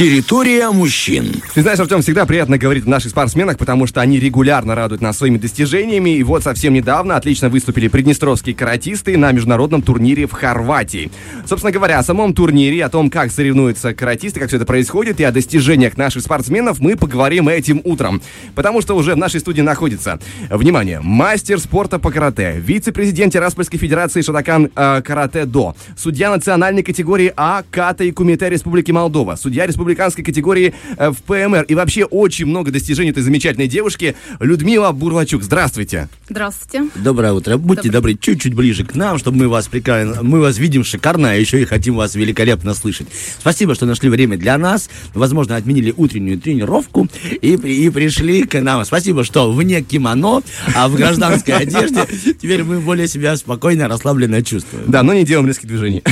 Территория мужчин. Ты знаешь, Артем, всегда приятно говорить о наших спортсменах, потому что они регулярно радуют нас своими достижениями. И вот совсем недавно отлично выступили приднестровские каратисты на международном турнире в Хорватии. Собственно говоря, о самом турнире, о том, как соревнуются каратисты, как все это происходит, и о достижениях наших спортсменов мы поговорим этим утром. Потому что уже в нашей студии находится, внимание, мастер спорта по карате, вице-президент Тираспольской федерации Шатакан э, Карате До, судья национальной категории А Ката и Кумите Республики Молдова, судья республиканской категории э, в ПМР. И вообще очень много достижений этой замечательной девушки Людмила Бурлачук. Здравствуйте. Здравствуйте. Доброе утро. Будьте Доброе. добры, чуть-чуть ближе к нам, чтобы мы вас прикольно, мы вас видим шикарно, а еще и хотим вас великолепно слышать. Спасибо, что нашли время для нас. Возможно, отменили утреннюю тренировку и, и пришли к нам. Спасибо, что вне кимоно, а в гражданской одежде теперь мы более себя спокойно, расслабленно чувствуем. Да, но не делаем резких движений.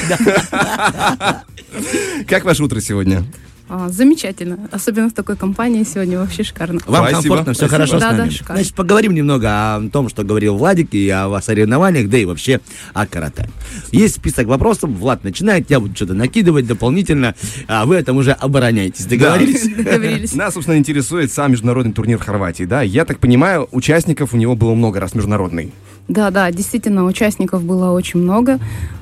Как ваше утро сегодня? А, замечательно. Особенно в такой компании сегодня вообще шикарно. Вам Спасибо. комфортно, все Спасибо. хорошо с Да, да, нами. шикарно. Значит, поговорим немного о том, что говорил Владик, и о соревнованиях, да и вообще о карате. Есть список вопросов, Влад начинает, я буду что-то накидывать дополнительно, а вы там уже обороняйтесь. Договорились? Договорились. Нас, собственно, интересует сам международный турнир в Хорватии, да? Я так понимаю, участников у него было много раз международный. Да, да, действительно, участников было очень много.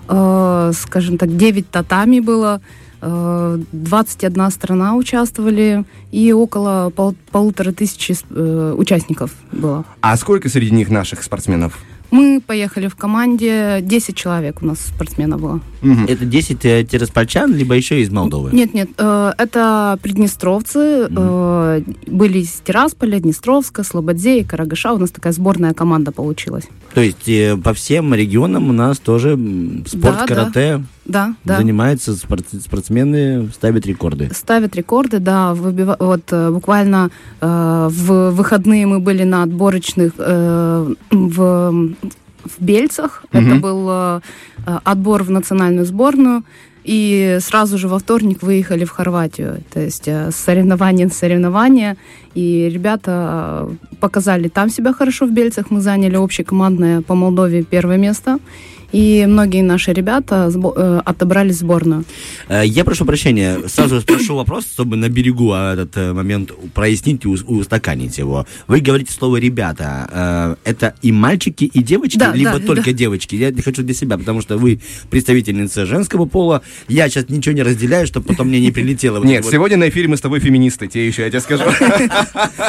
Э, скажем так, 9 татами было. Э, 21 страна участвовали и около пол- полутора тысячи э, участников было. А сколько среди них наших спортсменов? Мы поехали в команде, 10 человек у нас спортсменов было. Это 10 э, тираспольчан, либо еще из Молдовы? Нет, нет, э, это приднестровцы, э, были из Тирасполя, Днестровска, Слободзе и Карагаша. У нас такая сборная команда получилась. То есть э, по всем регионам у нас тоже спорт да. карате Да, да. занимаются спорт- спортсмены, ставят рекорды. Ставят рекорды, да. выбива- Вот э, буквально э, в выходные мы были на отборочных э, в, в Бельцах. Мгм. Это был э, отбор в национальную сборную. И сразу же во вторник выехали в Хорватию. То есть э, с соревнования на соревнования. И ребята э, показали там себя хорошо в Бельцах. Мы заняли общекомандное по Молдове первое место. И многие наши ребята сбо- э, отобрали сборную. Э, Я прошу прощения, сразу спрошу вопрос, чтобы на берегу а, этот э, момент прояснить и ус- устаканить его. Вы говорите слово «ребята». Это и мальчики, и девочки, Да, либо да, только да. девочки? Я хочу для себя, потому что вы представительница женского пола. Я сейчас ничего не разделяю, чтобы потом мне не прилетело. вот Нет, вот. сегодня на эфире мы с тобой феминисты, те еще, я тебе скажу.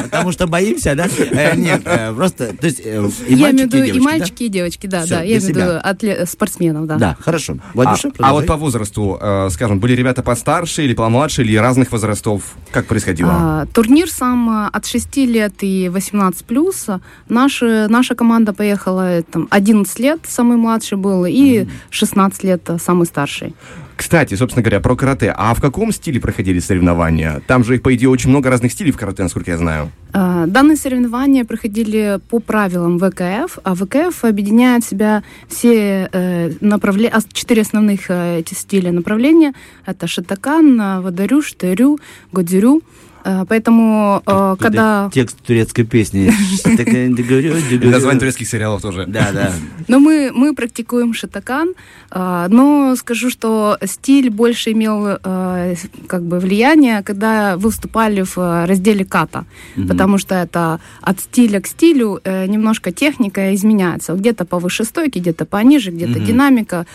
Потому что боимся, да? Нет, просто, то есть э, и я мальчики, имею в виду и и девочки, мальчики, и девочки, да, да. Я имею в виду себя. атле- спортсменов, да. Да, хорошо. А, Владюша, а вот продолжай. по возрасту, э, скажем, были ребята постарше или помладше, или разных возрастов? Как происходило? А, турнир сам а, от 6 лет и 18 плюс. Наша, наша команда поехала э, там, 11 лет, самый младший был, и 16 лет а, самый старший. Кстати, собственно говоря, про карате. А в каком стиле проходили соревнования? Там же их, по идее, очень много разных стилей в карате, насколько я знаю. А, Данные соревнования проходили по правилам ВКФ, а ВКФ объединяет в себя все э, направления, четыре основных э, эти стиля направления. Это шатакан, э, водорю, штырю, годзюрю. Э, Поэтому, э, Тут когда... Текст турецкой песни. Название турецких сериалов тоже. Да, да. Но мы, мы практикуем шатакан, а, но скажу, что стиль больше имел как бы влияние, когда вы выступали в разделе ката, потому что это от стиля к стилю э, немножко техника изменяется. Где-то повыше стойки, где-то пониже, где-то динамика,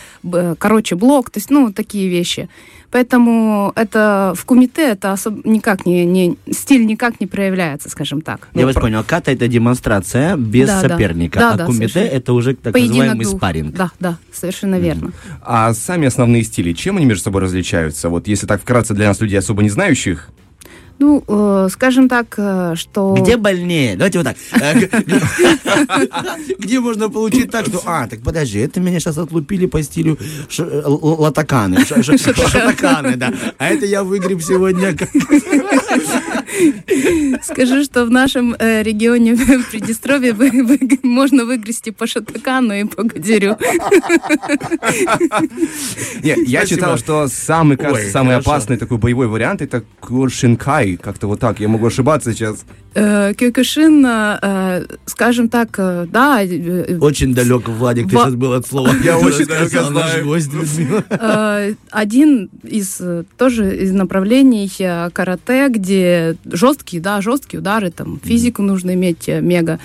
короче, блок, то есть, ну, такие вещи. Поэтому это в кумите это особ- никак не, не стиль никак не проявляется, скажем так. Я вас понял. Ката это демонстрация без Да, соперника, Да, а да, кумите совершенно. это уже так Поединок называемый двух. спарринг. Да, да, совершенно верно. А сами основные стили, чем они между собой различаются? Вот если так вкратце для нас, людей особо не знающих, Ну, э, скажем так, э, что... Где больнее? Давайте вот так. Э, Где можно получить так, что, а, так подожди, это меня сейчас отлупили по стилю э, латаканы, шатаканы, да. А это я выгреб сегодня Скажу, что в нашем э, регионе в Приднестровье можно выгрести по шатакану и по гадерю. Я читал, что самый, кажется, самый опасный такой боевой вариант это Куршинкай. Как-то вот так. Я могу ошибаться сейчас. Э, Кёкушин, э, скажем так, да, Очень далек, Владик, ты сейчас был от слова. Я очень далеко знаю. один из тоже из направлений карате, где жесткие, да, жесткие удары, там физику нужно иметь э, мега.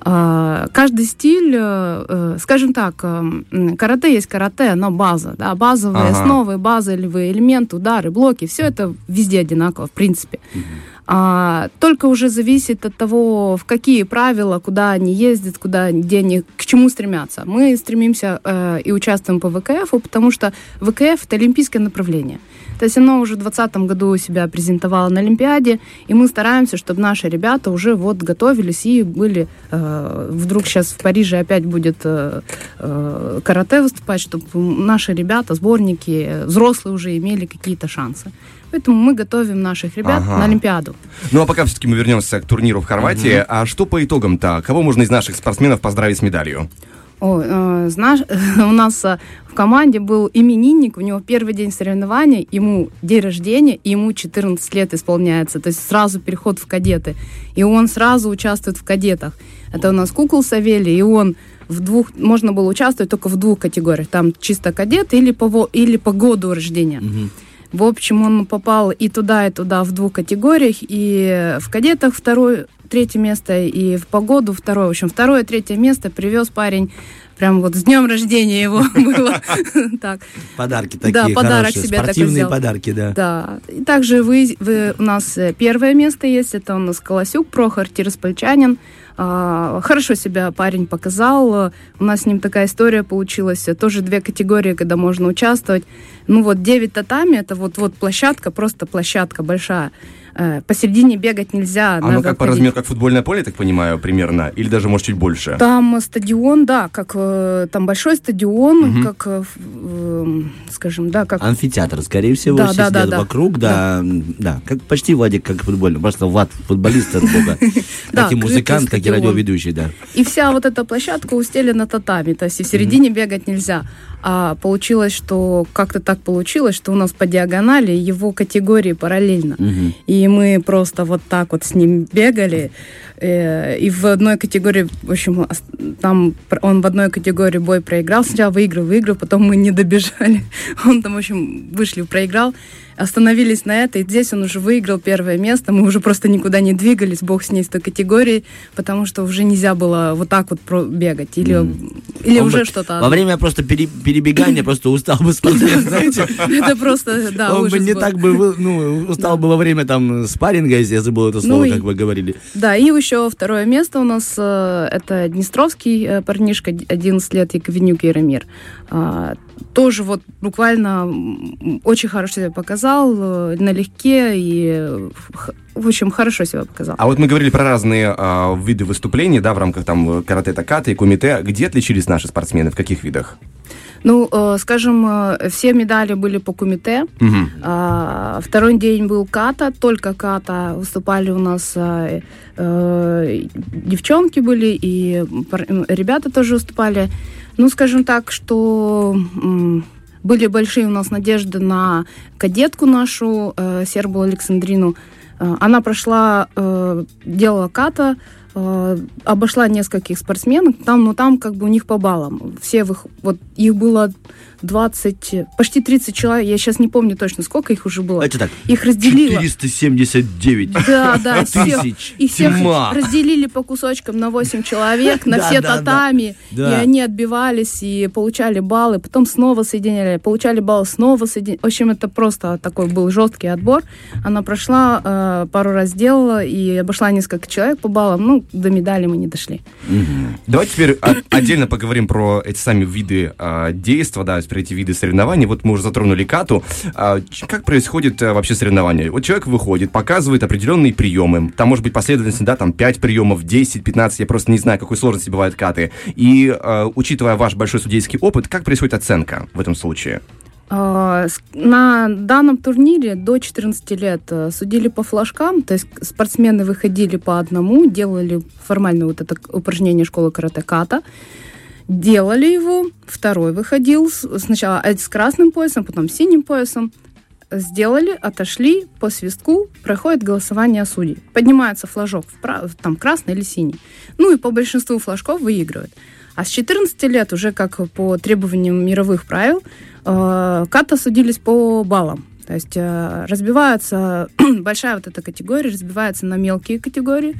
А, Каждый стиль, э, э, скажем так, э, м, карате есть карате, но база, да, базовые Ага. основы, базовые элементы, удары, блоки, все это везде одинаково, в принципе. А, только уже зависит от того, в какие правила, куда они ездят, куда, где они, к чему стремятся. Мы стремимся э, и участвуем по ВКФ, потому что ВКФ это олимпийское направление. То есть оно уже в 2020 году себя презентовало на Олимпиаде, и мы стараемся, чтобы наши ребята уже вот готовились и были, э, вдруг сейчас в Париже опять будет э, э, карате выступать, чтобы наши ребята, сборники, взрослые уже имели какие-то шансы. Поэтому мы готовим наших ребят Ага. на Олимпиаду. Ну а пока все-таки мы вернемся к турниру в Хорватии. А что по итогам-то? Кого можно из наших спортсменов поздравить с медалью? О, э, знаешь, у нас э, в команде был именинник, у него первый день соревнований, ему день рождения, и ему 14 лет исполняется, то есть сразу переход в кадеты. И он сразу участвует в кадетах. Это у нас Кукол Савелий, и он в двух, можно было участвовать только в двух категориях. Там чисто кадет или по, или по году рождения. В общем, он попал и туда, и туда в двух категориях, и в кадетах второе, третье место, и в погоду второе. В общем, второе, третье место привез парень. Прям вот с днем рождения его было. Так. Подарки такие Да, подарок хорошие, себе такой спортивные взял. подарки, да. Да. И также вы, вы- у нас э, первое место есть, это у нас Колосюк Прохор, Тираспольчанин. А, Хорошо себя парень показал. У нас с ним такая история получилась. Тоже две категории, когда можно участвовать. Ну вот 9 татами, это вот, вот площадка, просто площадка большая. Э, Посередине бегать нельзя. Оно надо как по ходить. размеру, как футбольное поле, так понимаю, примерно? Или даже, может, чуть больше? Там стадион, да, как э, там большой стадион, Мгм. как, э, ф- э, скажем, да, как Амфитеатр, скорее всего, Да, все да, сидят да, да. вокруг, да, да, как почти Владик, как футбольный, просто Влад футболист от бога, Да, как и музыкант, как и радиоведущий, да. И вся вот эта площадка устелена татами, то есть и в середине бегать нельзя. А получилось, что как-то так получилось, что у нас по диагонали его категории параллельно. Мгм. И мы просто вот так вот с ним бегали. э, И в одной категории, в общем, там он в одной категории бой проиграл. Сначала выиграл, выиграл, потом мы не добежали. Он там, в общем, вышли, проиграл. Остановились на это, и здесь он уже выиграл первое место. Мы уже просто никуда не двигались, бог с ней с той категорией, потому что уже нельзя было вот так вот бегать. Или, или Он уже бы что-то. Во время просто пере- перебегания просто устал бы спортсмен, знаете. Это просто, да, Он бы не так бы, ну, устал бы во время там спарринга, если я забыл это слово, Ну и- как вы говорили. Да, и еще второе место у нас э, это Днестровский э, парнишка, д- 11 лет, Яковенюк Яромир. Тоже вот буквально очень хорошо себя показал, э, налегке и, э, в общем, хорошо себя показал. А вот мы говорили про разные а, виды выступлений, да, в рамках там карате-таката и кумите. Где отличились наши спортсмены, в каких видах? Ну, э, скажем, э, все медали были по кумите. Мгм. А, второй день был ката, только ката. Выступали у нас э, э, девчонки были, и пар- ребята тоже выступали. Ну, скажем так, что были большие у нас надежды на кадетку нашу, э, Сербу Александрину. Э, Она прошла, э, делала ката, э, обошла нескольких спортсменок, там, но там как бы у них по баллам. Все их, вот их было 20, почти 30 человек, я сейчас не помню точно, сколько их уже было. Давайте так. Их разделило. 479 Да, да, тысяч. и всех Тьма. разделили по кусочкам на 8 человек, на Да, все да, татами, Да. и они отбивались и получали баллы, потом снова соединяли, получали баллы, снова соединяли. В общем, это просто такой был жесткий отбор. Она прошла, э, пару раз сделала и обошла несколько человек по баллам, ну, до медали мы не дошли. Давайте теперь отдельно поговорим про эти сами виды а, действа, да, про эти виды соревнований. Вот мы уже затронули кату. А, как происходит а, вообще соревнование? Вот человек выходит, показывает определенные приемы. Там может быть последовательность, да, там 5 приемов, 10, 15, я просто не знаю, какой сложности бывают каты. И а, учитывая ваш большой судейский опыт, как происходит оценка в этом случае? А, На данном турнире до 14 лет э, судили по флажкам, то есть спортсмены выходили по одному, делали формально вот это упражнение школы карате ката, делали его, второй выходил сначала с красным поясом, потом с синим поясом, сделали, отошли, по свистку проходит голосование судей. Поднимается флажок, там красный или синий. Ну и по большинству флажков выигрывает. А с 14 лет уже как по требованиям мировых правил э, ката судились по баллам. То есть э, разбивается большая вот эта категория, разбивается на мелкие категории.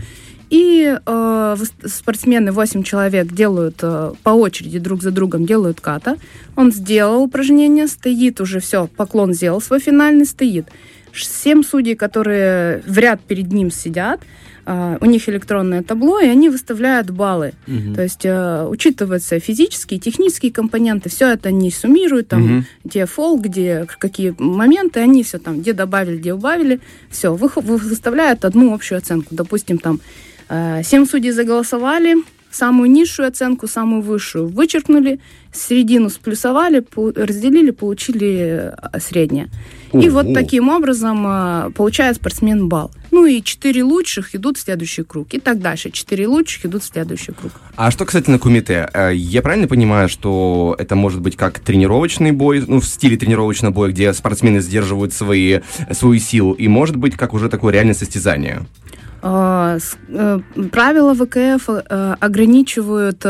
И э, спортсмены, 8 человек, делают э, по очереди друг за другом, делают ката. Он сделал упражнение, стоит уже, все, поклон сделал свой финальный, стоит. Семь судей, которые в ряд перед ним сидят, э, у них электронное табло, и они выставляют баллы. То есть э, учитываются физические, технические компоненты, все это они суммируют, там, Мгм. где фол, где какие моменты, они все там, где добавили, где убавили, все, выставляют одну общую оценку. Допустим, там семь судей заголосовали, самую низшую оценку, самую высшую вычеркнули, середину сплюсовали, разделили, получили э, среднее. И вот таким образом э, получает спортсмен балл. Ну и четыре лучших идут в следующий круг. И так дальше. Четыре лучших идут в следующий круг. А что касательно кумите, э, я правильно понимаю, что это может быть как тренировочный бой, ну, в стиле тренировочного боя, где спортсмены сдерживают свои, свою силу, и может быть как уже такое реальное состязание? Э, э, Правила ВКФ э, ограничивают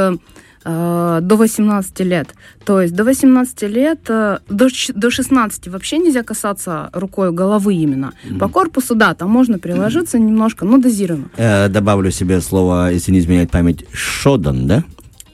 до 18 лет. То есть до 18 лет, до, до 16 вообще нельзя касаться рукой головы именно. По корпусу, да, там можно приложиться немножко, но дозированно. Э, добавлю себе слово, если не изменяет память, шодан, да?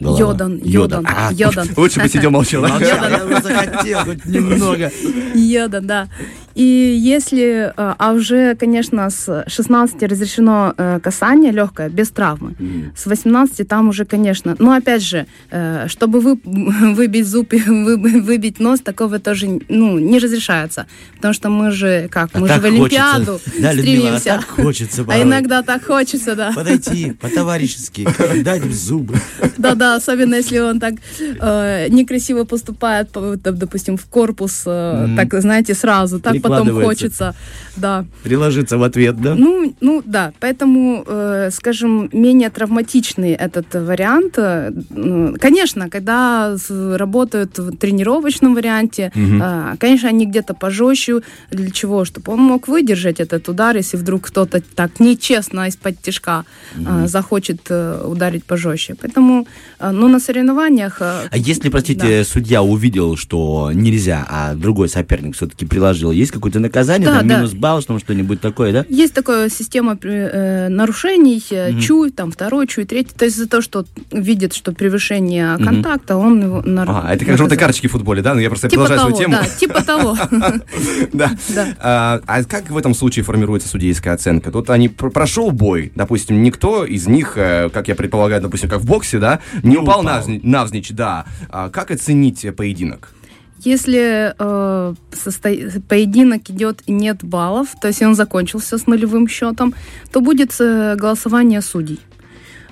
Голова. Йодан, йодан, А, йодан. Лучше бы сидел молчал. бы захотел хоть немного. Йода, да. И если, э, а уже, конечно, с 16 разрешено э, касание легкое, без травмы. С 18 там уже, конечно, но опять же, э, чтобы вы, выбить зуб и вы- выбить нос, такого тоже ну, не разрешается. Потому что мы же, как, А мы же в Олимпиаду хочется. Да, Людмила, а так хочется А порой. иногда так хочется, да. Подойти по-товарищески, дать в зубы. Да-да, особенно если он так э, некрасиво поступает, допустим, в корпус, э, так, знаете, сразу, так потом хочется, да. Приложиться в ответ, да? Ну, ну да, поэтому, э, скажем, менее травматичный этот вариант. э, ну, Конечно, когда работают в тренировочном варианте, э, конечно, они где-то пожестче. Для чего? Чтобы он мог выдержать этот удар, если вдруг кто-то так нечестно из-под тяжка э, захочет э, ударить пожестче. Поэтому, э, ну, на соревнованиях... э, А если, простите, судья увидел, что нельзя, а другой соперник все-таки приложил, есть какое-то наказание, Да, там да. минус балл, что что-нибудь такое, да? Есть такая система э, нарушений, э, чуй, там второй, чуй, третий. То есть за то, что видит, что превышение контакта, он его нар- А, это как желтые карточки в футболе, да? Ну, я просто Типа продолжаю того, свою тему. да, типа того. Да. А, а как в этом случае формируется судейская оценка? Тут они пр- прошел бой, допустим, никто из них, э, как я предполагаю, допустим, как в боксе, да, не упал, упал. навзни- навзничь, да. А как оценить э, поединок? Если э, состо- поединок идет и нет баллов, то есть он закончился с нулевым счетом, то будет э, голосование судей.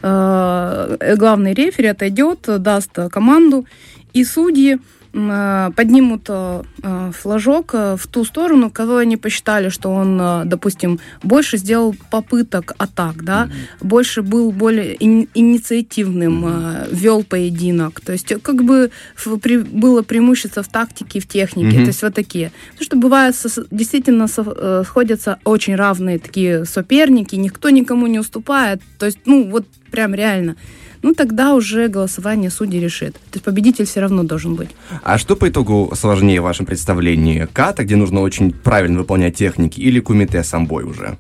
Э, главный рефери отойдет, даст э, команду, и судьи э, поднимут э, э, флажок э, в ту сторону, кого они посчитали, что он, э, допустим, больше сделал попыток атак, да, больше был более ини- инициативным, э, вел поединок. То есть э, как бы было преимущество в тактике и в технике. Мгм. То есть вот такие. Потому что бывает действительно э, сходятся очень равные такие соперники, никто никому не уступает. То есть, ну, вот прям реально. Ну, тогда уже голосование судей решит. То есть победитель все равно должен быть. А что по итогу сложнее в вашем представлении? Ката, где нужно очень правильно выполнять техники, или кумите сам бой уже?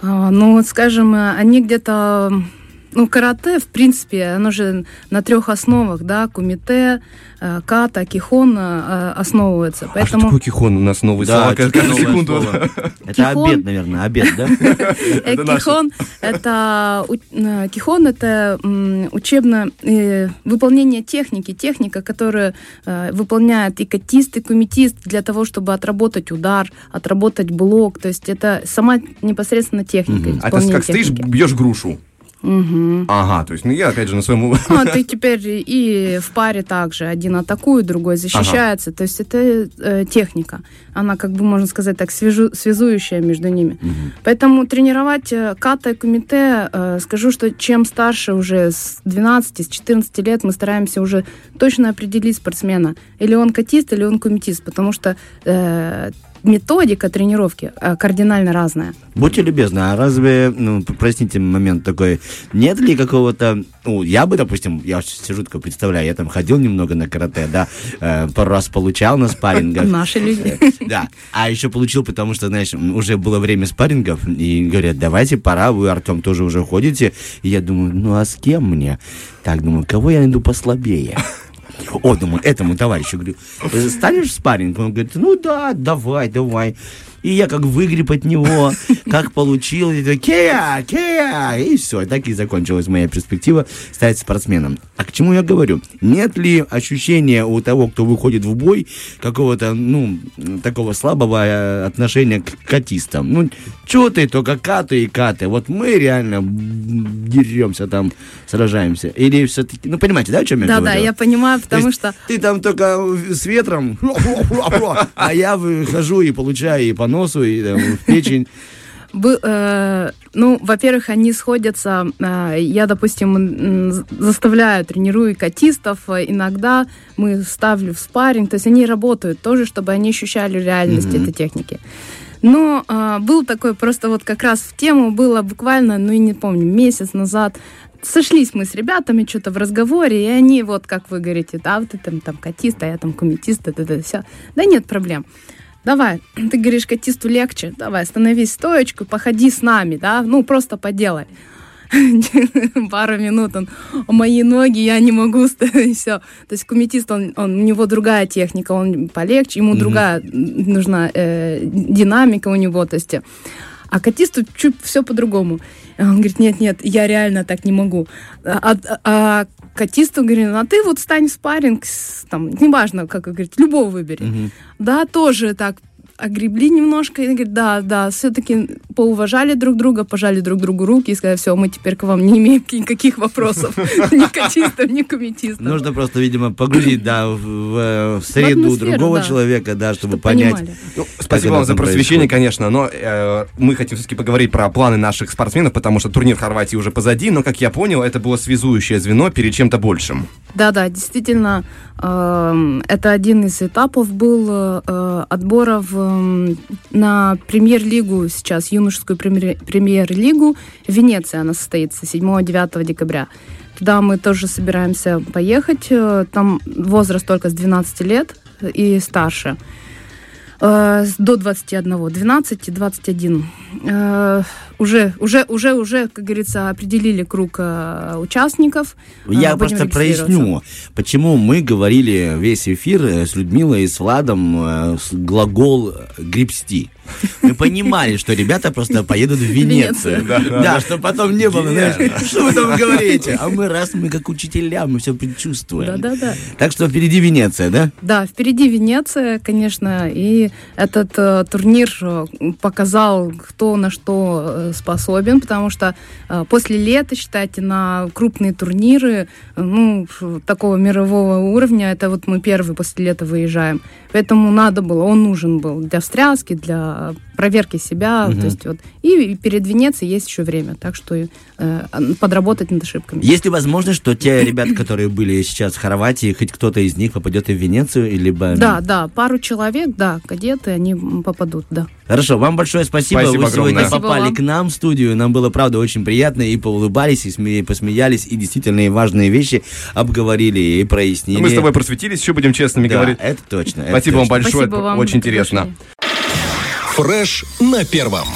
А, ну, вот, скажем, э, они где-то... Ну, карате, в принципе, оно же на трех основах, да, кумите, э, ката, кихон э, основывается. А что Поэтому такое кихон? У нас новый Да, слова каждую секунду. слово. Это Кихон. обед, наверное, обед, да? э, кихон это э, кихон это учебное э, выполнение техники, техника, которую э, выполняет и катист, и кумитист для того, чтобы отработать удар, отработать блок. То есть это сама непосредственно техника. А ты как стоишь, бьешь грушу. Ага, то есть, ну я опять же на своем... Ну, а ты теперь и в паре также. Один атакует, другой защищается. То есть это э, техника. Она, как бы, можно сказать так, свяжу, связующая между ними. Поэтому тренировать э, ката и кумите, э, скажу, что чем старше уже с 12, с 14 лет мы стараемся уже точно определить спортсмена. Или он катист, или он кумитист. Потому что э, методика тренировки э, кардинально разная. Будьте любезны, а разве, ну, простите момент такой, нет ли какого-то, ну, я бы, допустим, я сижу такой, представляю, я там ходил немного на карате, да, э, пару раз получал на спаррингах. Наши люди. Да, а еще получил, потому что, знаешь, уже было время спаррингов, и говорят, давайте, пора, вы, Артем, тоже уже ходите. И я думаю, ну, а с кем мне? Так, думаю, кого я найду послабее? О, думаю, этому товарищу говорю, станешь в спарринг? Он говорит, ну да, давай, давай. И я как выгреб от него, как получил, и Кея, Кея, и все, так и закончилась моя перспектива стать спортсменом. А к чему я говорю? Нет ли ощущения у того, кто выходит в бой, какого-то, ну, такого слабого э, отношения к катистам? Ну, что ты, только каты и каты. Вот мы реально деремся там, сражаемся. Или все-таки, ну, понимаете, да, о чем я Да, говорю? да, я понимаю, То потому есть что Ты там только с ветром, а я выхожу и получаю и по носу, и там, в печень. Бы- э, ну, во-первых, они сходятся. э, я, допустим, заставляю, тренирую катистов. э, Иногда мы ставлю в спарринг. То есть они работают тоже, чтобы они ощущали реальность этой техники. Но э, был такой просто вот как раз в тему было буквально, ну, я не помню, месяц назад. Сошлись мы с ребятами что-то в разговоре, и они вот, как вы говорите, да, вот ты там, там катист, а я там кумитист, это, это, все. Да нет проблем. Давай, ты говоришь, катисту легче, давай, становись стоечку, походи с нами, да, ну, просто поделай. Пару минут он, «О, мои ноги, я не могу, все. То есть кумитист, он, он, у него другая техника, он полегче, ему другая нужна э, динамика у него, то есть... А катисту чуть все по-другому. Он говорит, нет, нет, я реально так не могу. А, а- а катисту говорит, а ты вот стань в спарринг, там, неважно, как вы говорите, любого выбери. Да, тоже так огребли немножко, и говорит, да, да, все-таки поуважали друг друга, пожали друг другу руки и сказали, все, мы теперь к вам не имеем никаких вопросов, ни катистов, ни кумитистов. Нужно просто, видимо, погрузить, да, в, в среду другого человека, да, чтобы Чтоб понять. Ну, спасибо вам за просвещение, конечно, но э, мы хотим все-таки поговорить про планы наших спортсменов, потому что турнир в Хорватии уже позади, но, как я понял, это было связующее звено перед чем-то большим. Да, да, действительно, эм, это один из этапов был э, отборов эм, на премьер-лигу сейчас, юношескую премьер- премьер-лигу. В Венеции она состоится 7-9 декабря. Туда мы тоже собираемся поехать. Э, Там возраст только с 12 лет и старше. Э, До 21, 12 и 21. Уже, уже, уже, уже, как говорится, определили круг э, участников. Я Э, будем просто проясню, почему мы говорили весь эфир э, с Людмилой и с Владом э, с глагол э, «гребсти». Мы понимали, что ребята просто поедут в Венецию. Да, чтобы потом не было, знаешь, что вы там говорите? А мы раз, мы как учителя, мы все предчувствуем. Да-да-да. Так что впереди Венеция, да? Да, впереди Венеция, конечно, и этот э, турнир показал, кто на что способен, потому что э, после лета, считайте, на крупные турниры, э, ну, такого мирового уровня, это вот мы первый после лета выезжаем. Поэтому надо было, он нужен был для встряски, для проверки себя, то есть вот. И перед Венецией есть еще время, так что э, подработать над ошибками. Есть ли возможность, что те ребята, которые были сейчас в Хорватии, хоть кто-то из них попадет и в Венецию, либо... Да, да, пару человек, да, кадеты, они попадут, да. Хорошо, вам большое спасибо. Спасибо Вы сегодня огромное. попали Спасибо к нам в студию. Нам было, правда, очень приятно. И поулыбались, и сме- посмеялись, и действительно и важные вещи обговорили и прояснили. Мы с тобой просветились, еще будем честными Да, говорить. это точно. это Спасибо вам точно. большое, Спасибо вам очень интересно. приглашение. Фреш на первом.